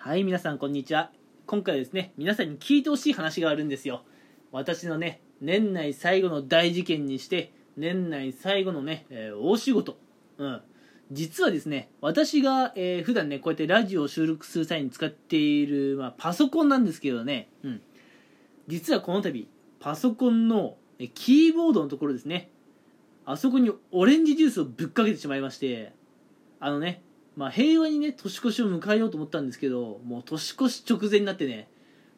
はい、皆さんこんにちは。今回はですね、皆さんに聞いてほしい話があるんですよ。私のね、年内最後の大事件にして、年内最後のね、えー大仕事。うん。実はですね、私が、えー普段ね、こうやってラジオを収録する際に使っている、まあ、パソコンなんですけどね、うん。実はこの度、パソコンのキーボードのところですね、あそこにオレンジジュースをぶっかけてしまいまして、あのね、まあ、平和にね年越しを迎えようと思ったんですけどもう年越し直前になってね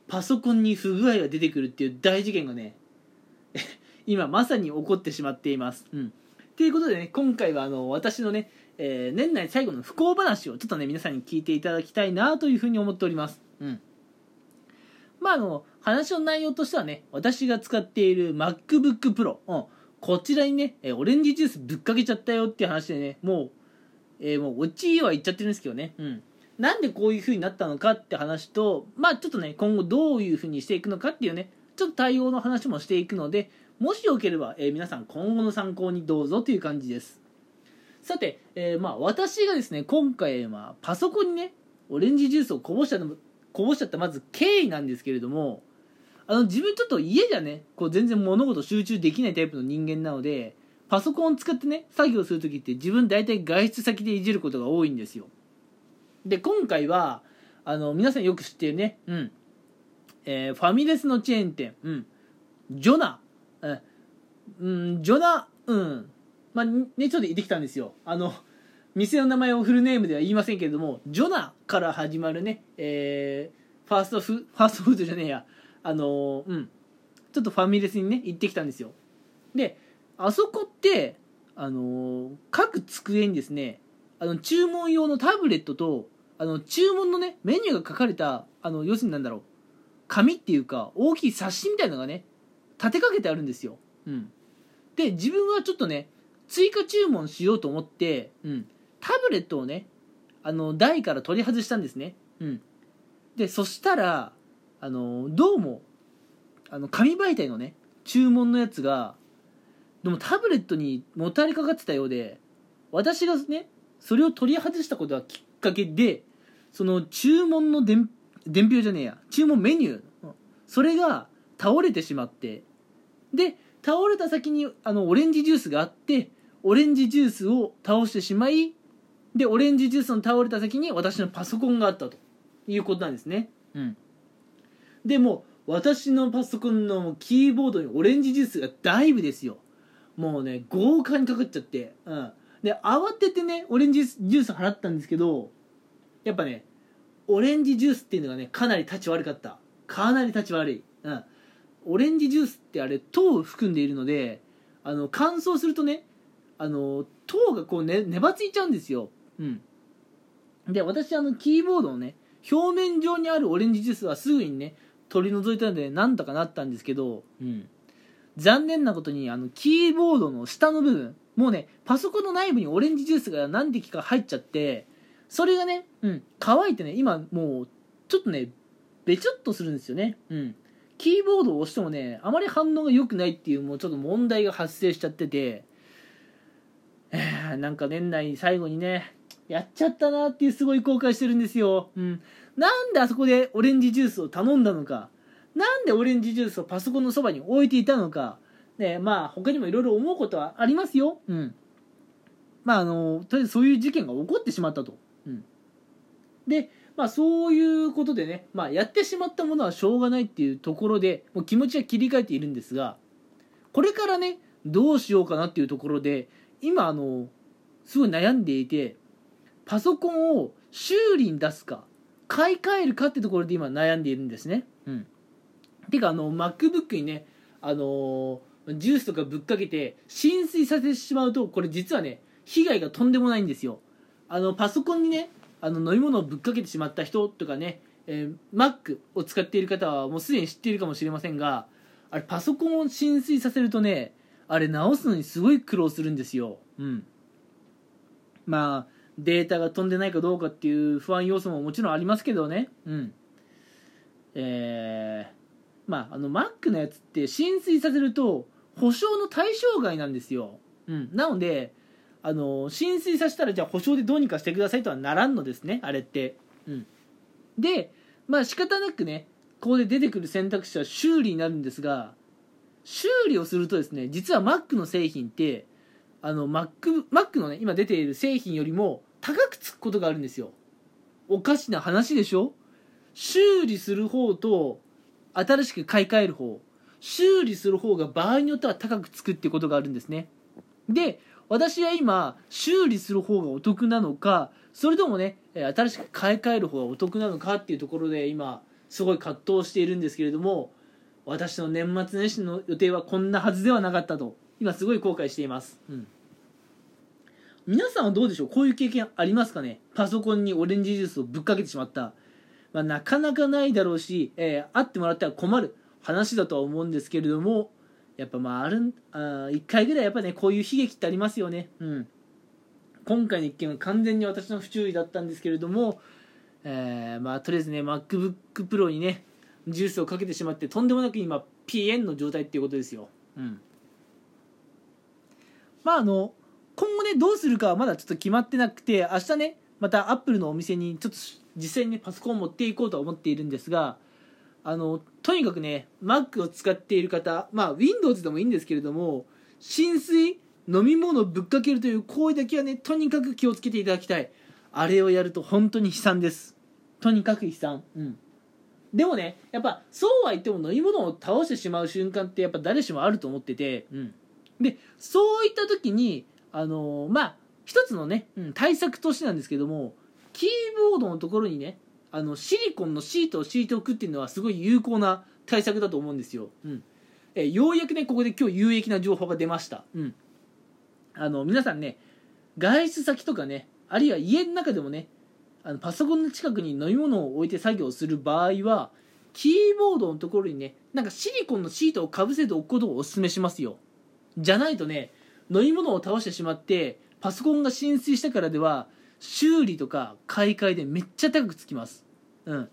パソコンに不具合が出てくるっていう大事件がね 今まさに起こってしまっています。うん、ということでね今回はあの私のね、えー年内最後の不幸話をちょっとね皆さんに聞いていただきたいなというふうに思っております。うんまああの話の内容としてはね私が使っている MacBook Pro、うん、こちらにねオレンジジュースぶっかけちゃったよっていう話でねもうえーもうオチは言っちゃってるんですけどね、うん、なんでこういう風になったのかって話とまあちょっとね今後どういう風にしていくのかっていうねちょっと対応の話もしていくのでもしよければ、えー皆さん今後の参考にどうぞという感じです。さて、えーまあ私がですね今回、まあ、パソコンにねオレンジジュースをこぼしちゃったこぼしちゃったまず経緯なんですけれどもあの自分ちょっと家じゃねこう全然物事集中できないタイプの人間なのでパソコンを使ってね作業する時って自分大体外出先でいじることが多いんですよ。で今回はあの皆さんよく知ってるねうん。えーファミレスのチェーン店うん。ジョナ。うんジョナうん。まあねちょっと行ってきたんですよ。あの店の名前をフルネームでは言いませんけれどもジョナから始まるねえーファーストフファーストフードじゃねえや。あのうん。ちょっとファミレスにね行ってきたんですよ。であそこってあの各机にですねあの注文用のタブレットとあの注文のねメニューが書かれたあの要するになんだろう紙っていうか大きい冊子みたいなのがね立てかけてあるんですよ、うん、で自分はちょっとね追加注文しようと思って、うん、タブレットをねあの台から取り外したんですね、うん、でそしたらあのどうもあの紙媒体のね注文のやつがでもタブレットにもたれかかってたようで私がねそれを取り外したことがきっかけでその注文の伝伝票じゃねえや注文メニューうんそれが倒れてしまってで倒れた先にあのオレンジジュースがあってオレンジジュースを倒してしまいでオレンジジュースの倒れた先に私のパソコンがあったということなんですね。うん。でも私のパソコンのキーボードにオレンジジュースがだいぶですよもうね豪華にかかっちゃって。うん。で慌ててねオレンジジュース払ったんですけどやっぱねオレンジジュースっていうのがねかなり立ち悪かった。かなり立ち悪い。うん。オレンジジュースってあれ糖を含んでいるのであの乾燥するとねあの糖がこうね粘ついちゃうんですよ。うん。で私あのキーボードのね表面上にあるオレンジジュースはすぐにね取り除いたのでなんとかなったんですけど、うん、残念なことにあのキーボードの下の部分もうねパソコンの内部にオレンジジュースが何滴か入っちゃってそれがね、うん、乾いてね今もうちょっとねべちょっとするんですよね、うん、キーボードを押してもねあまり反応が良くないっていうもうちょっと問題が発生しちゃっててえーなんか年内最後にねやっちゃったなっていうすごい後悔してるんですよ、うん、なんであそこでオレンジジュースを頼んだのか。なんでオレンジジュースをパソコンのそばに置いていたのか。ねまあ他にもいろいろ思うことはありますよ。うん。まああのとりあえずそういう事件が起こってしまったと、うん、でまあそういうことでね、まあ、やってしまったものはしょうがないっていうところでもう気持ちは切り替えているんですがこれからねどうしようかなっていうところで今あのすごい悩んでいてパソコンを修理に出すか買い替えるかってところで今悩んでいるんですね。うん、てかあの MacBook にねあのジュースとかぶっかけて浸水させてしまうとこれ実はね被害がとんでもないんですよ。あのパソコンにねあの飲み物をぶっかけてしまった人とかね、えー Mac を使っている方はもうすでに知っているかもしれませんがあれパソコンを浸水させるとねあれ直すのにすごい苦労するんですよ。うん、まあデータが飛んでないかどうかっていう不安要素ももちろんありますけどね。うん。えー、まあ、あの、Mac のやつって浸水させると保証の対象外なんですよ。うん。なので、あの、浸水させたらじゃあ保証でどうにかしてくださいとはならんのですね、あれって。うん。でまあ仕方なくねここで出てくる選択肢は修理になるんですが修理をするとですね実は Mac の製品ってあの Mac, Mac のね今出ている製品よりも高くつくことがあるんですよおかしな話でしょ？修理する方と新しく買い替える方修理する方が場合によっては高くつくってことがあるんですね。で私は今修理する方がお得なのかそれともね新しく買い替える方がお得なのかっていうところで今すごい葛藤しているんですけれども私の年末年始の予定はこんなはずではなかったと今すごい後悔しています、うん、皆さんはどうでしょう？こういう経験ありますかね？パソコンにオレンジジュースをぶっかけてしまった、まあ、なかなかないだろうし、えー、会ってもらったら困る話だとは思うんですけれどもやっぱまああるあ1回ぐらいやっぱねこういう悲劇ってありますよね。うん。今回の一件は完全に私の不注意だったんですけれども、えー、まあとりあえずね MacBookPro にねジュースをかけてしまってとんでもなく今 PN の状態っていうことですよ。うん。まああの今後ねどうするかはまだちょっと決まってなくて明日ねまたアップルのお店にちょっと実際にパソコンを持っていこうとは思っているんですがあのとにかくね Mac を使っている方まあ Windows でもいいんですけれども浸水飲み物をぶっかけるという行為だけはねとにかく気をつけていただきたい。あれをやると本当に悲惨です。とにかく悲惨。うん。でもねやっぱそうは言っても飲み物を倒してしまう瞬間ってやっぱ誰しもあると思ってて、うん、でそういった時にあのー、まあ一つのね、うん、対策としてなんですけどもキーボードのところにねあのシリコンのシートを敷いておくっていうのはすごい有効な対策だと思うんですよ、うん、えようやくねここで今日有益な情報が出ました、うん、あの皆さんね外出先とかねあるいは家の中でもねあのパソコンの近くに飲み物を置いて作業する場合はキーボードのところにねなんかシリコンのシートをかぶせておくことをお勧めしますよ。じゃないとね飲み物を倒してしまってパソコンが浸水したからでは修理とか買い替えでめっちゃ高くつきます。うん。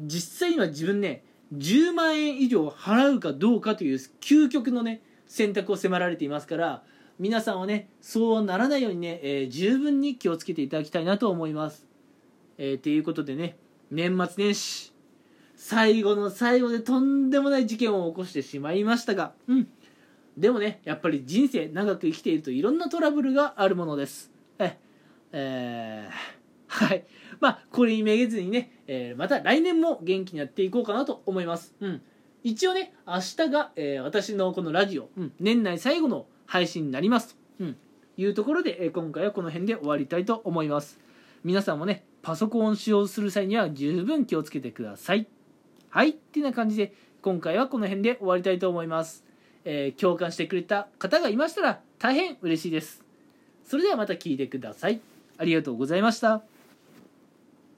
実際には自分ね10万円以上払うかどうかという究極のね選択を迫られていますから皆さんはねそうならないようにね、えー、十分に気をつけていただきたいなと思います。えー、ということでね年末年始最後の最後でとんでもない事件を起こしてしまいましたがうん。でもねやっぱり人生長く生きているといろんなトラブルがあるものです。え、はい。まあこれにめげずにね、えー、また来年も元気にやっていこうかなと思います。うん。一応ね明日が、えー、私のこのラジオ、うん、年内最後の配信になります。と、うん、いうところで、えー、今回はこの辺で終わりたいと思います。皆さんもねパソコンを使用する際には十分気をつけてください。はい。ってな感じで今回はこの辺で終わりたいと思います。え、共感してくれた方がいましたら大変嬉しいです。それではまた聞いてください。ありがとうございました。